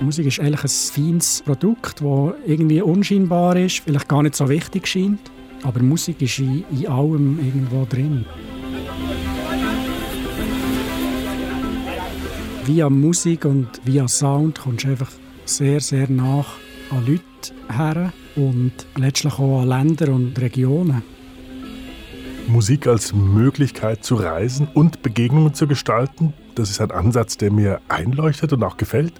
Musik ist eigentlich ein feines Produkt, das irgendwie unscheinbar ist, vielleicht gar nicht so wichtig scheint. Aber Musik ist in, in allem irgendwo drin. Via Musik und via Sound kommst du einfach sehr, sehr nah an Leute her und letztlich auch an Länder und Regionen. Musik als Möglichkeit zu reisen und Begegnungen zu gestalten, das ist ein Ansatz, der mir einleuchtet und auch gefällt.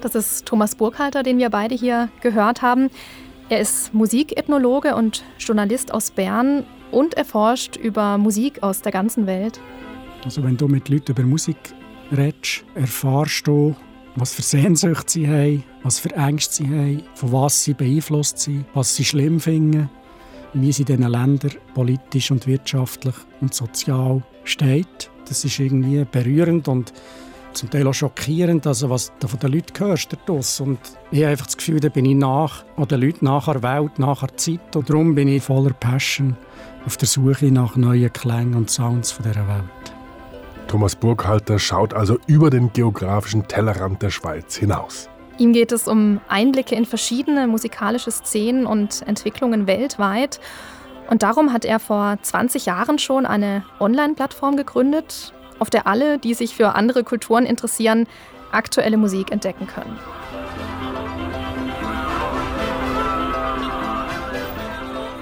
Das ist Thomas Burkhalter, den wir beide hier gehört haben. Er ist Musikethnologe und Journalist aus Bern und erforscht über Musik aus der ganzen Welt. Also wenn du mit Leuten über Musik redest, erfahrst du, was für Sehnsucht sie haben, was für Ängste sie haben, von was sie beeinflusst sind, was sie schlimm finden, wie sie in diesen Ländern politisch und wirtschaftlich und sozial steht. Das ist irgendwie berührend und zum Teil auch schockierend, also was du von den Leuten hörst. Und ich habe einfach das Gefühl, da bin ich nach an den Leuten, nach der Welt, nach der Zeit. Und darum bin ich voller Passion auf der Suche nach neuen Klängen und Sounds von dieser Welt. Thomas Burkhalter schaut also über den geografischen Tellerrand der Schweiz hinaus. Ihm geht es um Einblicke in verschiedene musikalische Szenen und Entwicklungen weltweit. Und darum hat er vor 20 Jahren schon eine Online-Plattform gegründet, auf der alle, die sich für andere Kulturen interessieren, aktuelle Musik entdecken können.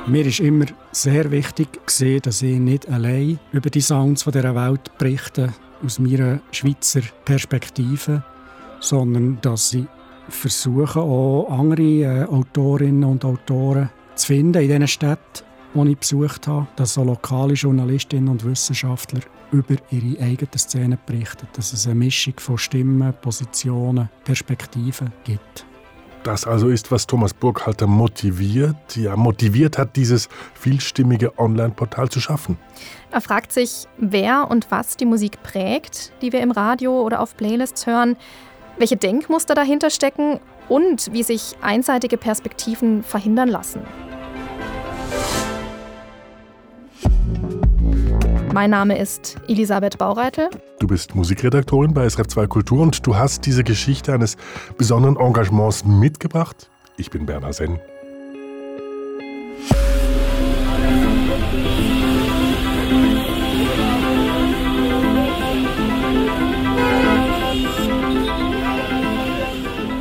Mir ist immer sehr wichtig gesehen, dass ich nicht allein über die Sounds dieser Welt berichte aus meiner Schweizer Perspektive, sondern dass ich versuche auch andere äh, Autorinnen und Autoren zu finden in diesen Städten, die ich besucht habe, dass auch lokale Journalistinnen und Wissenschaftler über ihre eigenen Szenen berichten, dass es eine Mischung von Stimmen, Positionen, Perspektiven gibt. Das also ist, was Thomas Burkhalter motiviert, ja motiviert hat, dieses vielstimmige Online-Portal zu schaffen. Er fragt sich, wer und was die Musik prägt, die wir im Radio oder auf Playlists hören, welche Denkmuster dahinter stecken und wie sich einseitige Perspektiven verhindern lassen. Mein Name ist Elisabeth Baureitel. Du bist Musikredaktorin bei SRF 2 Kultur und du hast diese Geschichte eines besonderen Engagements mitgebracht. Ich bin Bernhard Senn.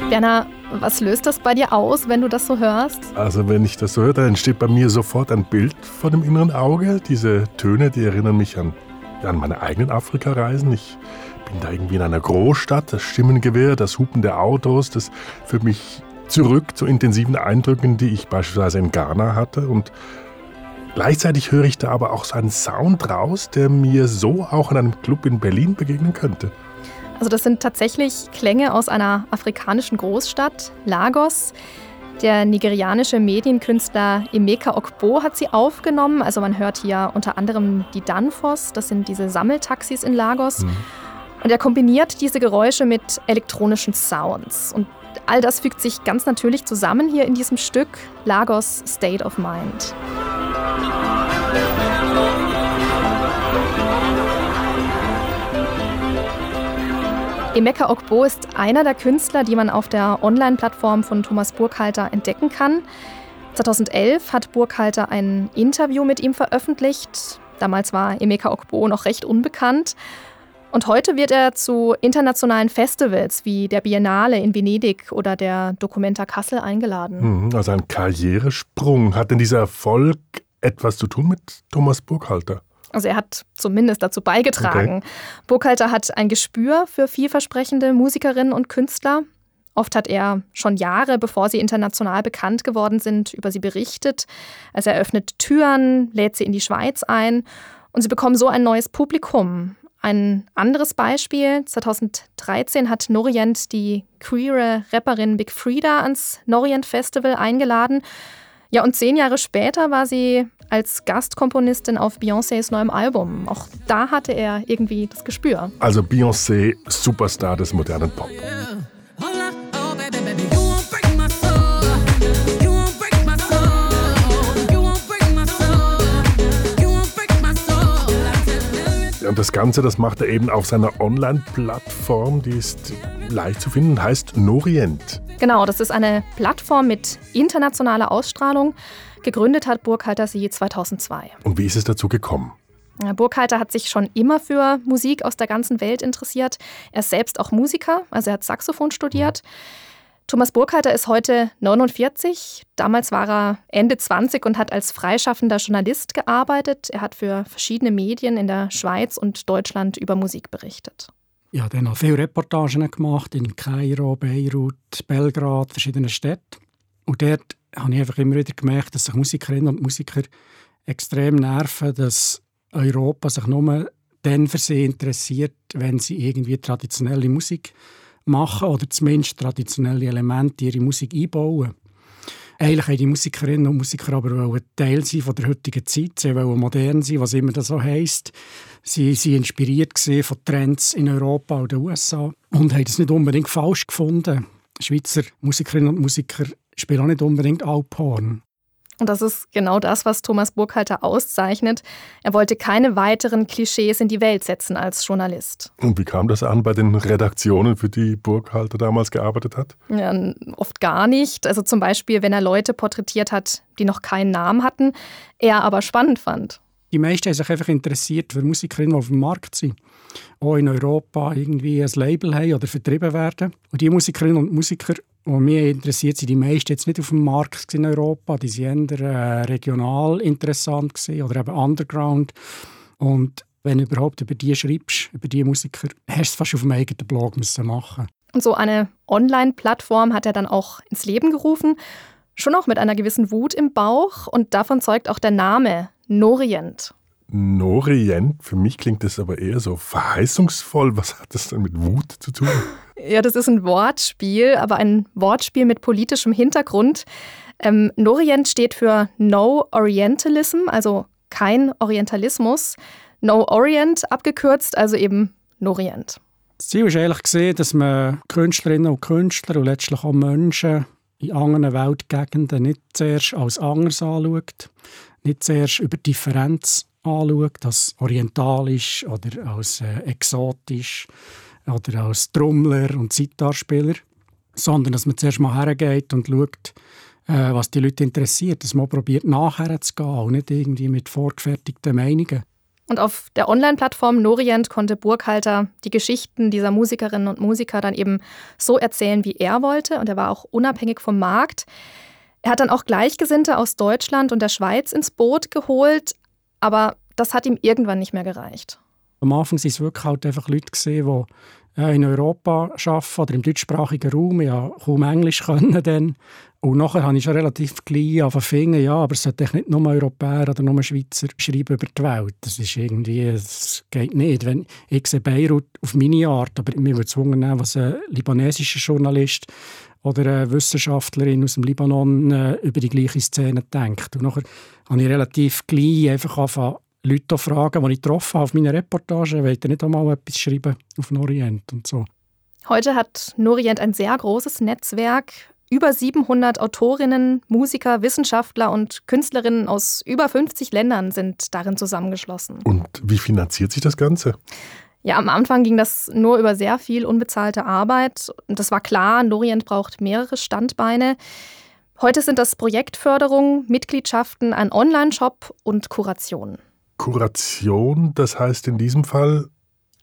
Berner, was löst das bei dir aus, wenn du das so hörst? Also wenn ich das so höre, dann entsteht bei mir sofort ein Bild vor dem inneren Auge. Diese Töne, die erinnern mich an, an meine eigenen Afrika-Reisen. Ich bin da irgendwie in einer Großstadt, das Stimmengewehr, das Hupen der Autos, das führt mich zurück zu intensiven Eindrücken, die ich beispielsweise in Ghana hatte. Und gleichzeitig höre ich da aber auch so einen Sound raus, der mir so auch in einem Club in Berlin begegnen könnte. Also das sind tatsächlich Klänge aus einer afrikanischen Großstadt, Lagos. Der nigerianische Medienkünstler Emeka Okbo hat sie aufgenommen. Also man hört hier unter anderem die Danfos, das sind diese Sammeltaxis in Lagos. Mhm. Und er kombiniert diese Geräusche mit elektronischen Sounds. Und all das fügt sich ganz natürlich zusammen hier in diesem Stück Lagos State of Mind. Emeka Okbo ist einer der Künstler, die man auf der Online-Plattform von Thomas Burkhalter entdecken kann. 2011 hat Burkhalter ein Interview mit ihm veröffentlicht. Damals war Emeka Okbo noch recht unbekannt. Und heute wird er zu internationalen Festivals wie der Biennale in Venedig oder der Documenta Kassel eingeladen. Mhm, also ein Karrieresprung. Hat denn dieser Erfolg etwas zu tun mit Thomas Burkhalter? Also er hat zumindest dazu beigetragen. Okay. Burkhalter hat ein Gespür für vielversprechende Musikerinnen und Künstler. Oft hat er schon Jahre, bevor sie international bekannt geworden sind, über sie berichtet. Also er öffnet Türen, lädt sie in die Schweiz ein und sie bekommen so ein neues Publikum. Ein anderes Beispiel, 2013 hat Norient die queere Rapperin Big Frida ans Norient Festival eingeladen. Ja, und zehn Jahre später war sie als Gastkomponistin auf Beyoncés neuem Album. Auch da hatte er irgendwie das Gespür. Also Beyoncé, Superstar des modernen Pop. Und das Ganze, das macht er eben auf seiner Online-Plattform, die ist leicht zu finden, heißt Norient. Genau, das ist eine Plattform mit internationaler Ausstrahlung. Gegründet hat Burkhalter sie 2002. Und wie ist es dazu gekommen? Burkhalter hat sich schon immer für Musik aus der ganzen Welt interessiert. Er ist selbst auch Musiker, also er hat Saxophon studiert. Thomas Burkhalter ist heute 49. Damals war er Ende 20 und hat als freischaffender Journalist gearbeitet. Er hat für verschiedene Medien in der Schweiz und Deutschland über Musik berichtet. Ich habe dann auch viele Reportagen gemacht in Kairo, Beirut, Belgrad, verschiedenen Städten. Und dort habe ich einfach immer wieder gemerkt, dass sich Musikerinnen und Musiker extrem nerven, dass Europa sich nur dann für sie interessiert, wenn sie irgendwie traditionelle Musik machen oder zumindest traditionelle Elemente in ihre Musik einbauen. Eigentlich wollten die Musikerinnen und Musiker aber Teil sein von der heutigen Zeit. Sie wollen modern sein, was immer das so heisst. Sie waren inspiriert von Trends in Europa und den USA und haben es nicht unbedingt falsch gefunden. Schweizer Musikerinnen und Musiker spielen auch nicht unbedingt Alphorn. Und das ist genau das, was Thomas Burkhalter auszeichnet. Er wollte keine weiteren Klischees in die Welt setzen als Journalist. Und wie kam das an bei den Redaktionen, für die Burkhalter damals gearbeitet hat? Ja, oft gar nicht. Also zum Beispiel, wenn er Leute porträtiert hat, die noch keinen Namen hatten, er aber spannend fand. Die meisten haben sich einfach interessiert für Musikerinnen, die auf dem Markt sind. Auch in Europa irgendwie ein Label haben oder vertrieben werden. Und die Musikerinnen und Musiker, die mich interessiert sind, die meisten jetzt nicht auf dem Markt in Europa. Die waren eher äh, regional interessant gewesen, oder eben Underground. Und wenn du überhaupt über die schreibst, über die Musiker, hast du es fast auf dem eigenen Blog müssen machen. Und so eine Online-Plattform hat er dann auch ins Leben gerufen. Schon auch mit einer gewissen Wut im Bauch. Und davon zeugt auch der Name Norient. Norient, für mich klingt das aber eher so verheißungsvoll. Was hat das denn mit Wut zu tun? Ja, das ist ein Wortspiel, aber ein Wortspiel mit politischem Hintergrund. Ähm, Norient steht für No Orientalism, also kein Orientalismus. No Orient abgekürzt, also eben Norient. Das Ziel ist eigentlich gesehen, dass man Künstlerinnen und Künstler und letztlich auch Menschen in anderen Weltgegenden nicht zuerst als anders anschaut, nicht zuerst über Differenz anschaut, als orientalisch oder als äh, exotisch oder als Trommler und Sitarspieler, sondern dass man zuerst mal hergeht und schaut, äh, was die Leute interessiert, dass man probiert nachher zu gehen und nicht irgendwie mit vorgefertigten Meinungen. Und auf der Online-Plattform Norient konnte Burghalter die Geschichten dieser Musikerinnen und Musiker dann eben so erzählen, wie er wollte. Und er war auch unabhängig vom Markt. Er hat dann auch Gleichgesinnte aus Deutschland und der Schweiz ins Boot geholt, aber das hat ihm irgendwann nicht mehr gereicht. Am Anfang waren es wirklich halt einfach Leute, gesehen, die äh, in Europa arbeiten oder im deutschsprachigen Raum, ja kaum Englisch können dann. Und nachher habe ich schon relativ gleich angefangen, ja, aber es sollte nicht nur Europäer oder nur Schweizer schreiben über die Welt. Das ist irgendwie, das geht nicht. Wenn, ich sehe Beirut auf meine Art, aber mir würde es wundern, was ein libanesischer Journalist oder eine Wissenschaftlerin aus dem Libanon äh, über die gleiche Szene denkt. Und nachher habe ich relativ gleich einfach angefangen, Leute fragen, die ich getroffen habe auf meinen Reportagen, wollt ihr nicht einmal etwas schreiben auf Norient und so. Heute hat Norient ein sehr großes Netzwerk. Über 700 Autorinnen, Musiker, Wissenschaftler und Künstlerinnen aus über 50 Ländern sind darin zusammengeschlossen. Und wie finanziert sich das Ganze? Ja, am Anfang ging das nur über sehr viel unbezahlte Arbeit. Und das war klar, Norient braucht mehrere Standbeine. Heute sind das Projektförderung, Mitgliedschaften, ein Online-Shop und Kuration. Kuration, das heißt in diesem Fall?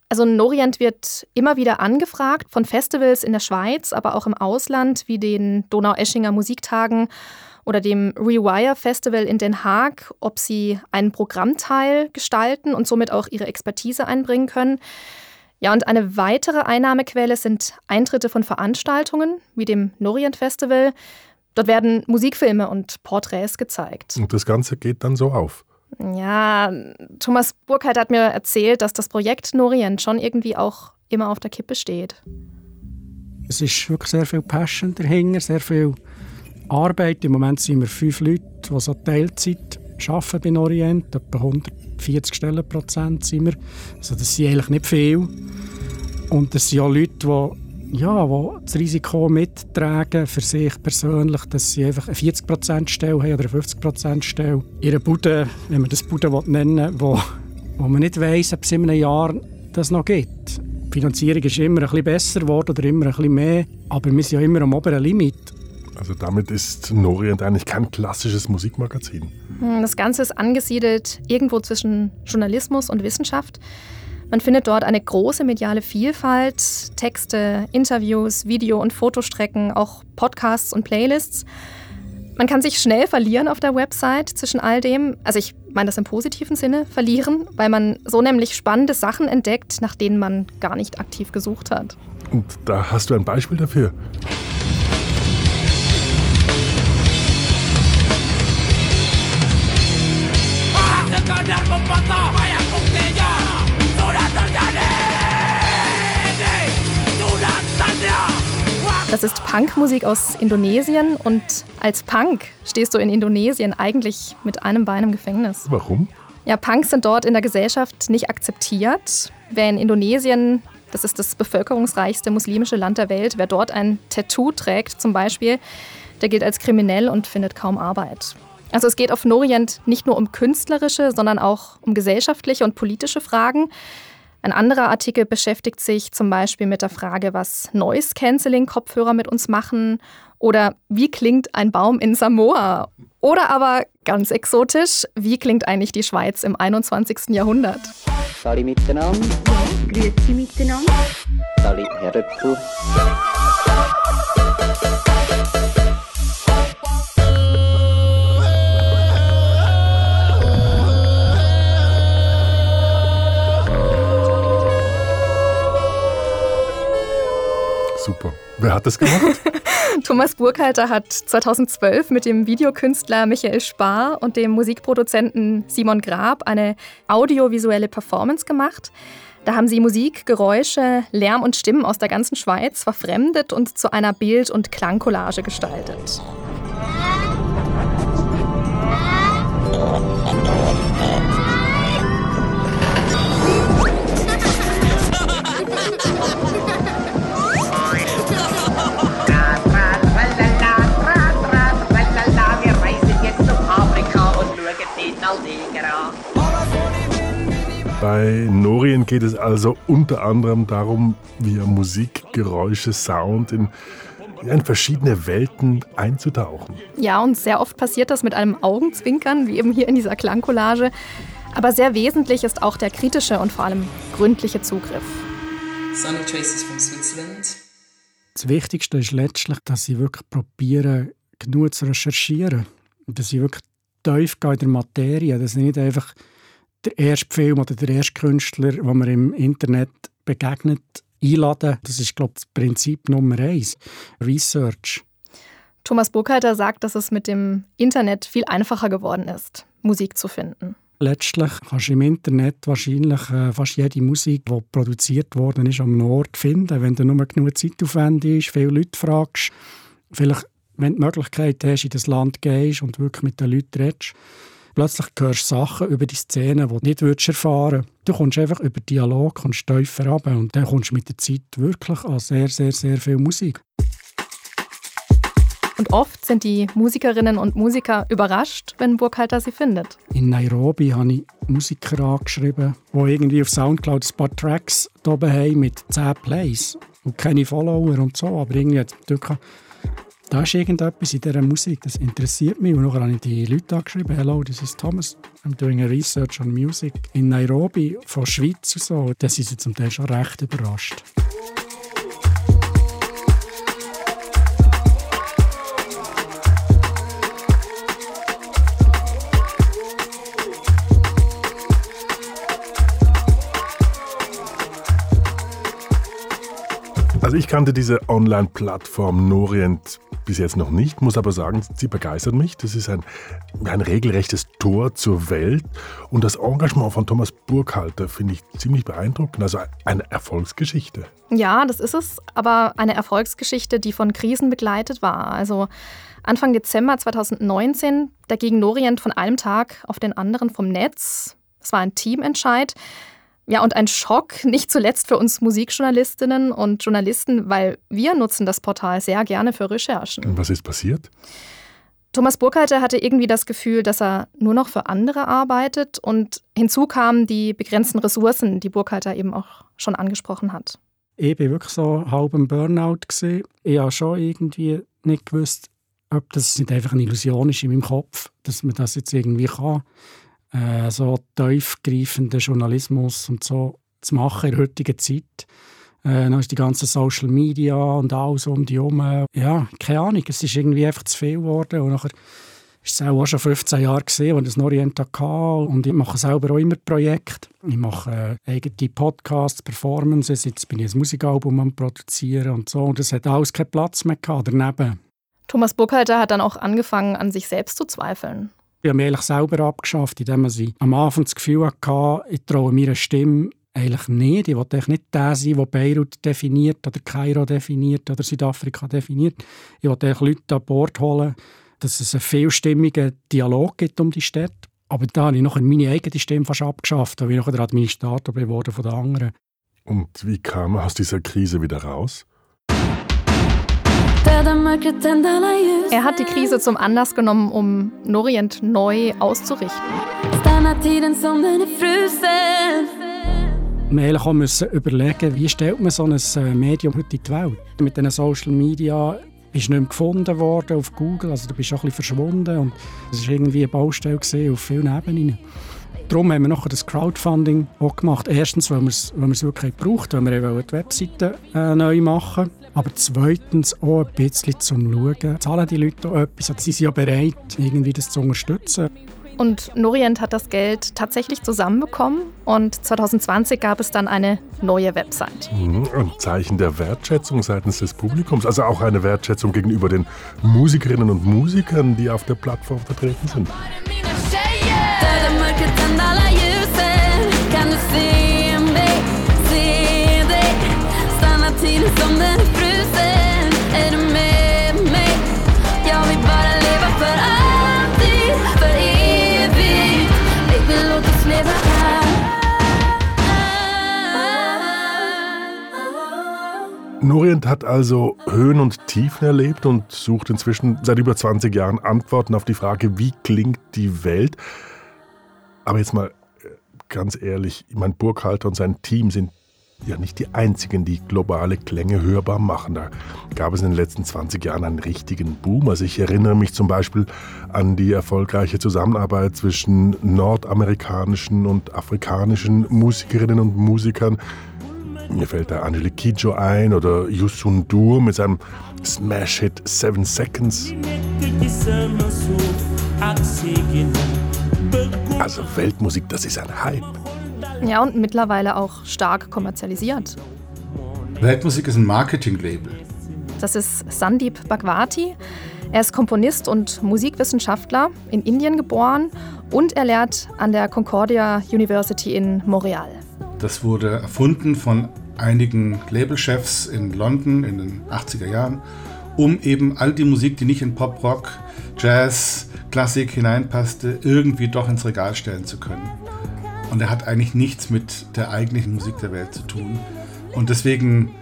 Also Norient wird immer wieder angefragt von Festivals in der Schweiz, aber auch im Ausland, wie den Donau-Eschinger Musiktagen oder dem Rewire Festival in Den Haag, ob sie einen Programmteil gestalten und somit auch ihre Expertise einbringen können. Ja, und eine weitere Einnahmequelle sind Eintritte von Veranstaltungen wie dem Norient Festival. Dort werden Musikfilme und Porträts gezeigt. Und das Ganze geht dann so auf. Ja, Thomas Burkhardt hat mir erzählt, dass das Projekt Norient schon irgendwie auch immer auf der Kippe steht. Es ist wirklich sehr viel Passion dahinter, sehr viel Arbeit. Im Moment sind wir fünf Leute, die so Teilzeit arbeiten bei Orient. Etwa 140 Stellenprozent sind wir. Also das sind eigentlich nicht viel. Und das sind auch Leute, die, ja, die das Risiko mittragen für sich persönlich, dass sie einfach eine 40%-Stelle haben oder eine 50%-Stelle. Ihre Bude, wenn man das Bude nennen will, wo, wo man nicht weiss, ob es in einem Jahr das noch gibt Die Finanzierung ist immer ein bisschen besser geworden oder immer ein bisschen mehr, aber wir sind ja immer am oberen Limit. Also damit ist Norient eigentlich kein klassisches Musikmagazin. Hm, das Ganze ist angesiedelt irgendwo zwischen Journalismus und Wissenschaft. Man findet dort eine große mediale Vielfalt, Texte, Interviews, Video- und Fotostrecken, auch Podcasts und Playlists. Man kann sich schnell verlieren auf der Website zwischen all dem. Also ich meine das im positiven Sinne, verlieren, weil man so nämlich spannende Sachen entdeckt, nach denen man gar nicht aktiv gesucht hat. Und da hast du ein Beispiel dafür. Das ist Punkmusik aus Indonesien und als Punk stehst du in Indonesien eigentlich mit einem Bein im Gefängnis. Warum? Ja, Punks sind dort in der Gesellschaft nicht akzeptiert. Wer in Indonesien, das ist das bevölkerungsreichste muslimische Land der Welt, wer dort ein Tattoo trägt zum Beispiel, der gilt als kriminell und findet kaum Arbeit. Also es geht auf Norient nicht nur um künstlerische, sondern auch um gesellschaftliche und politische Fragen. Ein anderer Artikel beschäftigt sich zum Beispiel mit der Frage, was Noise-Canceling-Kopfhörer mit uns machen oder wie klingt ein Baum in Samoa oder aber ganz exotisch, wie klingt eigentlich die Schweiz im 21. Jahrhundert? Sali miteinander. Grüezi miteinander. Sali Herr Super. Wer hat das gemacht? Thomas Burkhalter hat 2012 mit dem Videokünstler Michael Spar und dem Musikproduzenten Simon Grab eine audiovisuelle Performance gemacht. Da haben sie Musik, Geräusche, Lärm und Stimmen aus der ganzen Schweiz verfremdet und zu einer Bild- und Klangcollage gestaltet. Bei Norien geht es also unter anderem darum, via Musik, Geräusche, Sound in, in verschiedene Welten einzutauchen. Ja, und sehr oft passiert das mit einem Augenzwinkern, wie eben hier in dieser Klangcollage. Aber sehr wesentlich ist auch der kritische und vor allem gründliche Zugriff. Sonic Traces from Switzerland. Das Wichtigste ist letztlich, dass sie wirklich probieren, genug zu recherchieren. Dass sie wirklich tief gehen in der Materie. Dass sie nicht einfach der erste Film oder der erste Künstler, den man im Internet begegnet, einladen. Das ist, glaube ich, das Prinzip Nummer eins. Research. Thomas Burkhalter sagt, dass es mit dem Internet viel einfacher geworden ist, Musik zu finden. Letztlich kannst du im Internet wahrscheinlich äh, fast jede Musik, die produziert worden ist, am Ort finden, wenn du nur genug Zeit aufwendig ist, viele Leute fragst, vielleicht, wenn du die Möglichkeit hast, in das Land gehst und wirklich mit den Leuten redest, plötzlich hörst du Sachen über die Szene, die du nicht würdest erfahren würdest. Du kommst einfach über Dialog, kommst tiefer runter und dann kommst du mit der Zeit wirklich an sehr, sehr, sehr viel Musik. Und oft sind die Musikerinnen und Musiker überrascht, wenn Burkhalter sie findet. In Nairobi habe ich Musiker angeschrieben, die irgendwie auf Soundcloud ein paar Tracks oben haben mit 10 Plays und keine Follower und so. Aber irgendwie hat es da ist irgendetwas in dieser Musik, das interessiert mich. Und dann habe ich die Leute angeschrieben, «Hello, this is Thomas. I'm doing a research on music in Nairobi, von Schweiz und so.» Da sind sie zum Teil schon recht überrascht. Also ich kannte diese Online-Plattform Norient bis jetzt noch nicht, muss aber sagen, sie begeistert mich. Das ist ein, ein regelrechtes Tor zur Welt und das Engagement von Thomas Burkhalter finde ich ziemlich beeindruckend. Also eine Erfolgsgeschichte. Ja, das ist es, aber eine Erfolgsgeschichte, die von Krisen begleitet war. Also Anfang Dezember 2019, da ging Norient von einem Tag auf den anderen vom Netz. Es war ein Teamentscheid. Ja, und ein Schock, nicht zuletzt für uns Musikjournalistinnen und Journalisten, weil wir nutzen das Portal sehr gerne für Recherchen. Und was ist passiert? Thomas Burkhalter hatte irgendwie das Gefühl, dass er nur noch für andere arbeitet und hinzu kamen die begrenzten Ressourcen, die Burkhalter eben auch schon angesprochen hat. Ich war wirklich so halb im Burnout. Gewesen. Ich habe schon irgendwie nicht gewusst, ob das nicht einfach eine Illusion ist in meinem Kopf, dass man das jetzt irgendwie kann. Äh, so tiefgreifenden Journalismus und so zu machen in der heutigen Zeit. Äh, dann ist die ganze Social Media und alles um die herum. Ja, keine Ahnung, es ist irgendwie einfach zu viel geworden. Und nachher ist es auch schon 15 Jahre gesehen, als ich das Orient hatte. Und ich mache selber auch immer Projekte. Ich mache äh, eigene Podcasts, Performances. Jetzt bin ich ein Musikalbum am Produzieren und so. Und es hat alles keinen Platz mehr gehabt daneben. Thomas Burkhalter hat dann auch angefangen, an sich selbst zu zweifeln. Ich habe mich eigentlich selber abgeschafft, indem ich am Anfang das Gefühl hatte, ich traue mir eine Stimme eigentlich nicht. Ich wollte nicht der sein, der Beirut definiert oder Kairo definiert oder Südafrika definiert. Ich wollte Leute an Bord holen, dass es einen vielstimmigen Dialog gibt um die Stadt. Aber da habe ich noch meine eigene Stimme fast abgeschafft, weil ich noch der Administrator geworden von den anderen. Und wie kam er aus dieser Krise wieder raus? Er hat die Krise zum Anlass genommen, um Norient neu auszurichten. Wir mussten überlegen, wie stellt man so ein äh, Medium heute in die Welt. Mit den Social Media bist du nicht mehr gefunden worden auf Google, also du bist auch ein verschwunden und es war irgendwie eine Baustelle auf vielen Ebenen. Darum haben wir nachher das Crowdfunding auch gemacht. Erstens, weil wir es, weil wir es wirklich gebraucht weil wir die Webseite äh, neu machen aber zweitens auch ein bisschen zum Schauen, zahlen die Leute auch etwas, also sie sind ja bereit, irgendwie das zu unterstützen. Und Norient hat das Geld tatsächlich zusammenbekommen und 2020 gab es dann eine neue Website. Mhm, ein Zeichen der Wertschätzung seitens des Publikums, also auch eine Wertschätzung gegenüber den Musikerinnen und Musikern, die auf der Plattform vertreten sind. Norient hat also Höhen und Tiefen erlebt und sucht inzwischen seit über 20 Jahren Antworten auf die Frage, wie klingt die Welt? Aber jetzt mal äh, ganz ehrlich, mein Burghalter und sein Team sind ja nicht die einzigen, die globale Klänge hörbar machen. Da gab es in den letzten 20 Jahren einen richtigen Boom. Also ich erinnere mich zum Beispiel an die erfolgreiche Zusammenarbeit zwischen nordamerikanischen und afrikanischen Musikerinnen und Musikern. Mir fällt da Angelique Kidjo ein oder Yusun Dur mit seinem Smash-Hit Seven Seconds. Also Weltmusik, das ist ein Hype. Ja, und mittlerweile auch stark kommerzialisiert. Weltmusik ist ein Marketing-Label. Das ist Sandeep Bhagwati. Er ist Komponist und Musikwissenschaftler, in Indien geboren und er lehrt an der Concordia University in Montreal. Das wurde erfunden von einigen Labelchefs in London in den 80er Jahren, um eben all die Musik, die nicht in Pop, Rock, Jazz, Klassik hineinpasste, irgendwie doch ins Regal stellen zu können. Und er hat eigentlich nichts mit der eigentlichen Musik der Welt zu tun. Und deswegen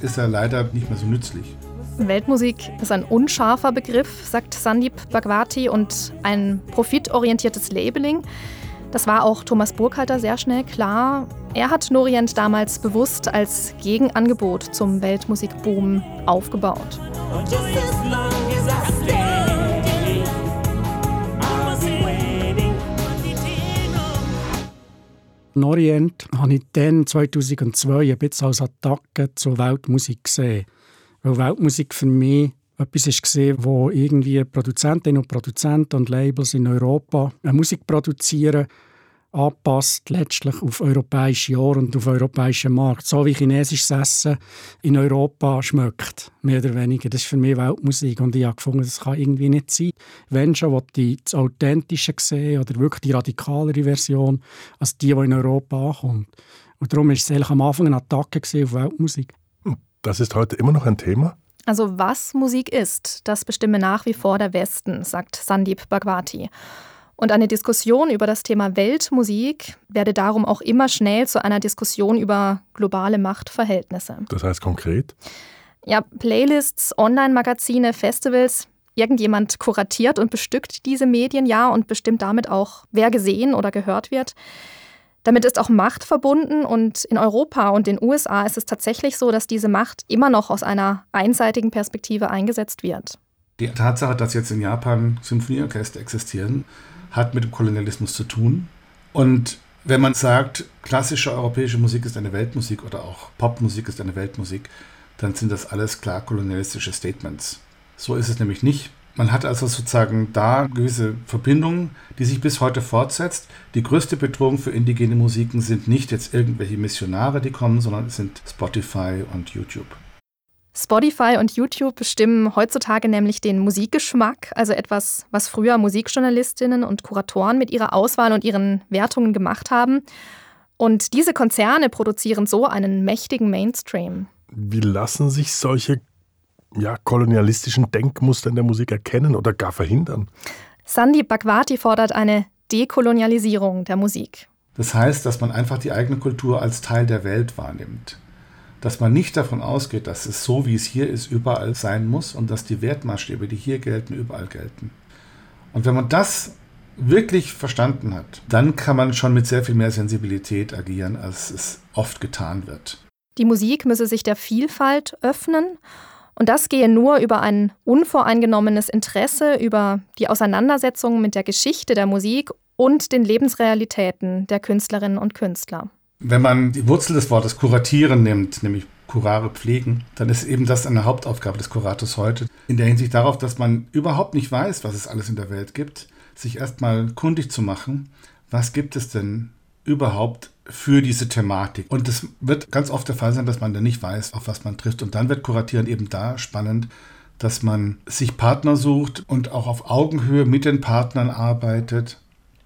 ist er leider nicht mehr so nützlich. Weltmusik ist ein unscharfer Begriff, sagt Sandeep Bhagwati, und ein profitorientiertes Labeling. Das war auch Thomas Burkhalter sehr schnell klar. Er hat Norient damals bewusst als Gegenangebot zum Weltmusikboom aufgebaut. Orient habe ich dann 2002 ein bisschen als Attacke zur Weltmusik gesehen. Weil Weltmusik für mich etwas war, wo irgendwie Produzentinnen und Produzenten und Labels in Europa Musik produzieren angepasst letztlich auf europäische Jahr und auf europäischen Markt. So wie chinesisches Essen in Europa schmeckt, mehr oder weniger. Das ist für mich Weltmusik und ich habe gefunden, das kann irgendwie nicht sein. Wenn schon, wollte ich das Authentische sehen oder wirklich die radikalere Version als die, die in Europa ankommt. Und darum war es eigentlich am Anfang eine Attacke auf Weltmusik. Das ist heute immer noch ein Thema? Also was Musik ist, das bestimme nach wie vor der Westen, sagt Sandeep Bhagwati. Und eine Diskussion über das Thema Weltmusik werde darum auch immer schnell zu einer Diskussion über globale Machtverhältnisse. Das heißt konkret? Ja, Playlists, Online-Magazine, Festivals, Irgendjemand kuratiert und bestückt diese Medien ja und bestimmt damit auch, wer gesehen oder gehört wird. Damit ist auch Macht verbunden und in Europa und den USA ist es tatsächlich so, dass diese Macht immer noch aus einer einseitigen Perspektive eingesetzt wird. Die Tatsache, dass jetzt in Japan Symphonieorchester existieren, hat mit dem Kolonialismus zu tun. Und wenn man sagt, klassische europäische Musik ist eine Weltmusik oder auch Popmusik ist eine Weltmusik, dann sind das alles klar kolonialistische Statements. So ist es nämlich nicht. Man hat also sozusagen da gewisse Verbindungen, die sich bis heute fortsetzt. Die größte Bedrohung für indigene Musiken sind nicht jetzt irgendwelche Missionare, die kommen, sondern es sind Spotify und YouTube. Spotify und YouTube bestimmen heutzutage nämlich den Musikgeschmack, also etwas, was früher Musikjournalistinnen und Kuratoren mit ihrer Auswahl und ihren Wertungen gemacht haben. Und diese Konzerne produzieren so einen mächtigen Mainstream. Wie lassen sich solche ja, kolonialistischen Denkmuster in der Musik erkennen oder gar verhindern? Sandeep Bhagwati fordert eine Dekolonialisierung der Musik. Das heißt, dass man einfach die eigene Kultur als Teil der Welt wahrnimmt. Dass man nicht davon ausgeht, dass es so, wie es hier ist, überall sein muss und dass die Wertmaßstäbe, die hier gelten, überall gelten. Und wenn man das wirklich verstanden hat, dann kann man schon mit sehr viel mehr Sensibilität agieren, als es oft getan wird. Die Musik müsse sich der Vielfalt öffnen und das gehe nur über ein unvoreingenommenes Interesse, über die Auseinandersetzung mit der Geschichte der Musik und den Lebensrealitäten der Künstlerinnen und Künstler. Wenn man die Wurzel des Wortes kuratieren nimmt, nämlich Kurare pflegen, dann ist eben das eine Hauptaufgabe des Kurators heute. In der Hinsicht darauf, dass man überhaupt nicht weiß, was es alles in der Welt gibt, sich erstmal kundig zu machen, was gibt es denn überhaupt für diese Thematik. Und es wird ganz oft der Fall sein, dass man dann nicht weiß, auf was man trifft. Und dann wird Kuratieren eben da spannend, dass man sich Partner sucht und auch auf Augenhöhe mit den Partnern arbeitet.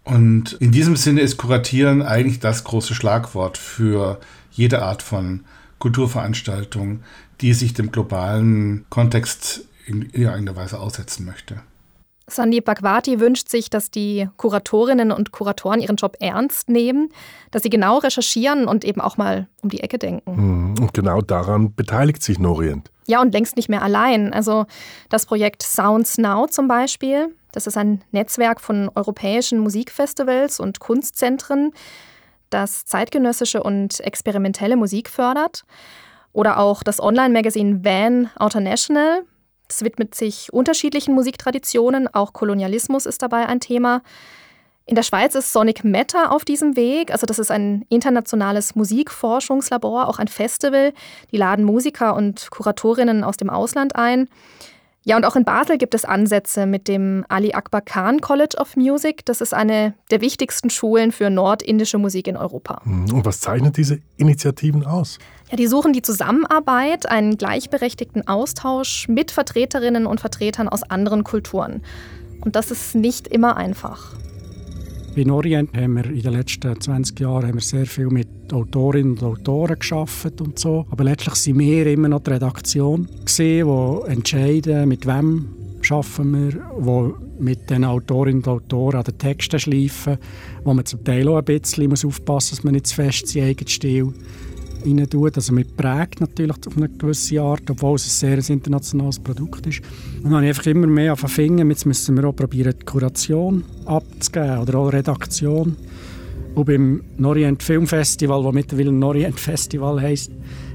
Und in diesem Sinne ist Kuratieren eigentlich das große Schlagwort für jede Art von Kulturveranstaltung, die sich dem globalen Kontext in irgendeiner Weise aussetzen möchte. Sandeep Bhagwati wünscht sich, dass die Kuratorinnen und Kuratoren ihren Job ernst nehmen, dass sie genau recherchieren und eben auch mal um die Ecke denken. Mhm, und genau daran beteiligt sich Norient. Ja, und längst nicht mehr allein. Also das Projekt Sounds Now zum Beispiel, das ist ein Netzwerk von europäischen Musikfestivals und Kunstzentren, das zeitgenössische und experimentelle Musik fördert. Oder auch das Online-Magazin Van International, es widmet sich unterschiedlichen Musiktraditionen, auch Kolonialismus ist dabei ein Thema. In der Schweiz ist Sonic Matter auf diesem Weg. Also das ist ein internationales Musikforschungslabor, auch ein Festival. Die laden Musiker und Kuratorinnen aus dem Ausland ein. Ja, und auch in Basel gibt es Ansätze mit dem Ali Akbar Khan College of Music. Das ist eine der wichtigsten Schulen für nordindische Musik in Europa. Hm, und was zeichnet diese Initiativen aus? Ja, die suchen die Zusammenarbeit, einen gleichberechtigten Austausch mit Vertreterinnen und Vertretern aus anderen Kulturen. Und das ist nicht immer einfach. In Orient haben wir in den letzten 20 Jahren haben wir sehr viel mit Autorinnen und Autoren geschafft und so. Aber letztlich sind wir immer noch die Redaktion die entscheiden, mit wem schaffen wir, wo mit den Autorinnen und Autoren an den Texten schleifen, wo man zum Teil auch ein bisschen aufpassen muss, dass man nicht zu fest seinen eigenen Stil rein tut. Also man prägt natürlich auf eine gewisse Art, obwohl es ein sehr internationales Produkt ist. Und dann habe ich einfach immer mehr auf. Jetzt müssen wir auch probieren, die Kuration abzugeben oder auch Redaktion. Und beim Norient Filmfestival, das mittlerweile Norient Festival heisst,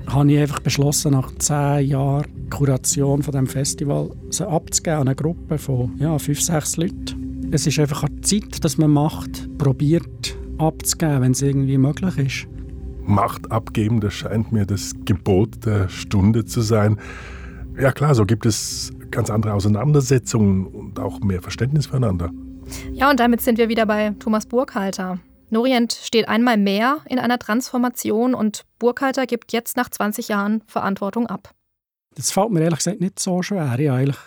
habe ich einfach beschlossen, nach zehn Jahren Kuration von dem Festival abzugeben an eine Gruppe von ja, fünf, sechs Leuten. Es ist einfach eine Zeit, dass man macht, probiert abzugeben, wenn es irgendwie möglich ist. Macht abgeben, das scheint mir das Gebot der Stunde zu sein. Ja klar, so gibt es ganz andere Auseinandersetzungen und auch mehr Verständnis füreinander. Ja, und damit sind wir wieder bei Thomas Burkhalter. Norient steht einmal mehr in einer Transformation und Burkhalter gibt jetzt nach 20 Jahren Verantwortung ab. Das fällt mir ehrlich gesagt nicht so schwer. Ich habe eigentlich,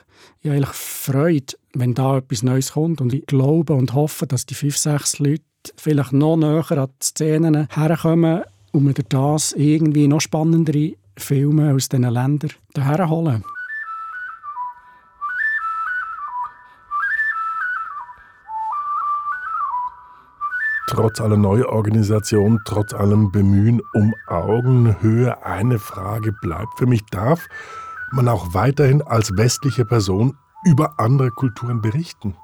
ich habe eigentlich Freude, wenn da etwas Neues kommt. Und ich glaube und hoffe, dass die fünf, sechs Leute vielleicht noch näher an die Szenen herkommen, und durch das irgendwie noch spannendere Filme aus diesen Ländern holen. Trotz aller Neuorganisation, trotz allem Bemühen um Augenhöhe, eine Frage bleibt für mich. Darf man auch weiterhin als westliche Person über andere Kulturen berichten?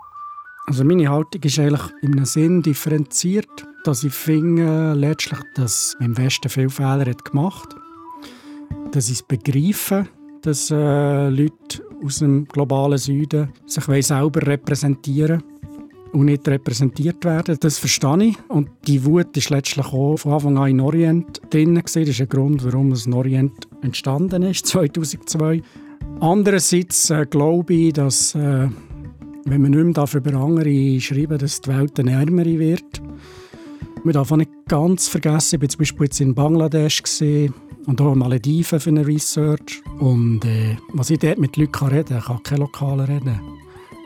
Also meine Haltung ist eigentlich in einem Sinn differenziert, dass ich finde, letztlich, dass im Westen viele Fehler hat gemacht dass ich es begreife, dass äh, Leute aus dem globalen Süden sich selber repräsentieren und nicht repräsentiert werden. Das verstehe ich. Und die Wut ist letztlich auch von Anfang an in Orient drin. Das ist ein Grund, warum in Orient entstanden ist, 2002. Andererseits äh, glaube ich, dass äh, wenn man nicht mehr über andere schreiben dass die Welt eine ärmere wird. Man darf auch nicht ganz vergessen, ich war zum Beispiel jetzt in Bangladesch und auch in Malediven für eine Research. Und äh, was ich dort mit Leuten reden kann, kann kein Lokaler reden.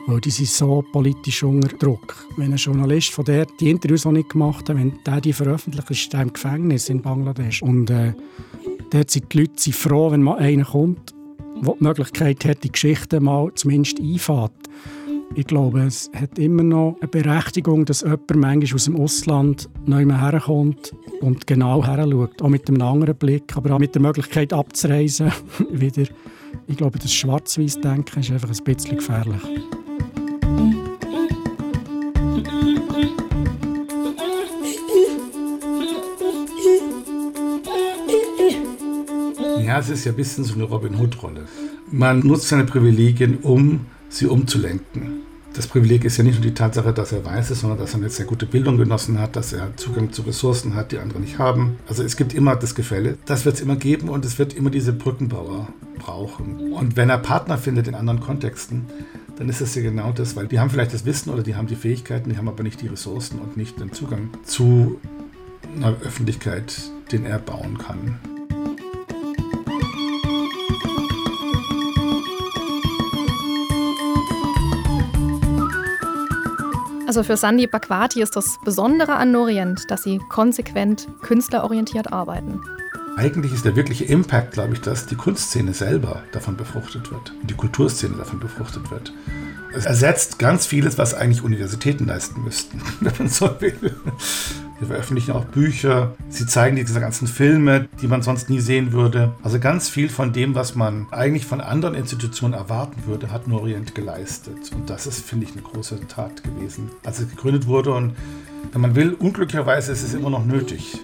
Weil die sind so politisch unter Druck. Wenn ein Journalist von der die Interviews auch nicht gemacht hat, wenn der die veröffentlicht, ist er im Gefängnis in Bangladesch. Und äh, dort sind die Leute froh, wenn mal einer kommt, der die Möglichkeit hat, die Geschichte mal zumindest einfährt. Ich glaube, es hat immer noch eine Berechtigung, dass jemand manchmal aus dem Ausland neu herkommt und genau her schaut. Auch mit einem anderen Blick, aber auch mit der Möglichkeit abzureisen wieder. Ich glaube, das Schwarz-Weiß-Denken ist einfach ein bisschen gefährlich. Ja, es ist ja ein bisschen so eine Robin Hood-Rolle. Man nutzt seine Privilegien, um sie umzulenken. Das Privileg ist ja nicht nur die Tatsache, dass er weiß ist, sondern dass er eine sehr gute Bildung genossen hat, dass er Zugang zu Ressourcen hat, die andere nicht haben. Also es gibt immer das Gefälle. Das wird es immer geben und es wird immer diese Brückenbauer brauchen. Und wenn er Partner findet in anderen Kontexten, dann ist es ja genau das, weil die haben vielleicht das Wissen oder die haben die Fähigkeiten, die haben aber nicht die Ressourcen und nicht den Zugang zu einer Öffentlichkeit, den er bauen kann. Also für Sandy Bakwati ist das Besondere an Norient, dass sie konsequent künstlerorientiert arbeiten. Eigentlich ist der wirkliche Impact, glaube ich, dass die Kunstszene selber davon befruchtet wird und die Kulturszene davon befruchtet wird. Es ersetzt ganz vieles, was eigentlich Universitäten leisten müssten, wenn man so will. Sie veröffentlichen auch Bücher, sie zeigen diese ganzen Filme, die man sonst nie sehen würde. Also ganz viel von dem, was man eigentlich von anderen Institutionen erwarten würde, hat Norient geleistet. Und das ist, finde ich, eine große Tat gewesen, als es gegründet wurde. Und wenn man will, unglücklicherweise ist es immer noch nötig.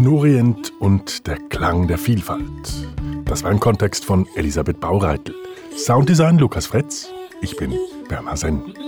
Norient und der Klang der Vielfalt. Das war ein Kontext von Elisabeth Baureitel. Sounddesign Lukas Fretz. Ich bin Bernhard Senn.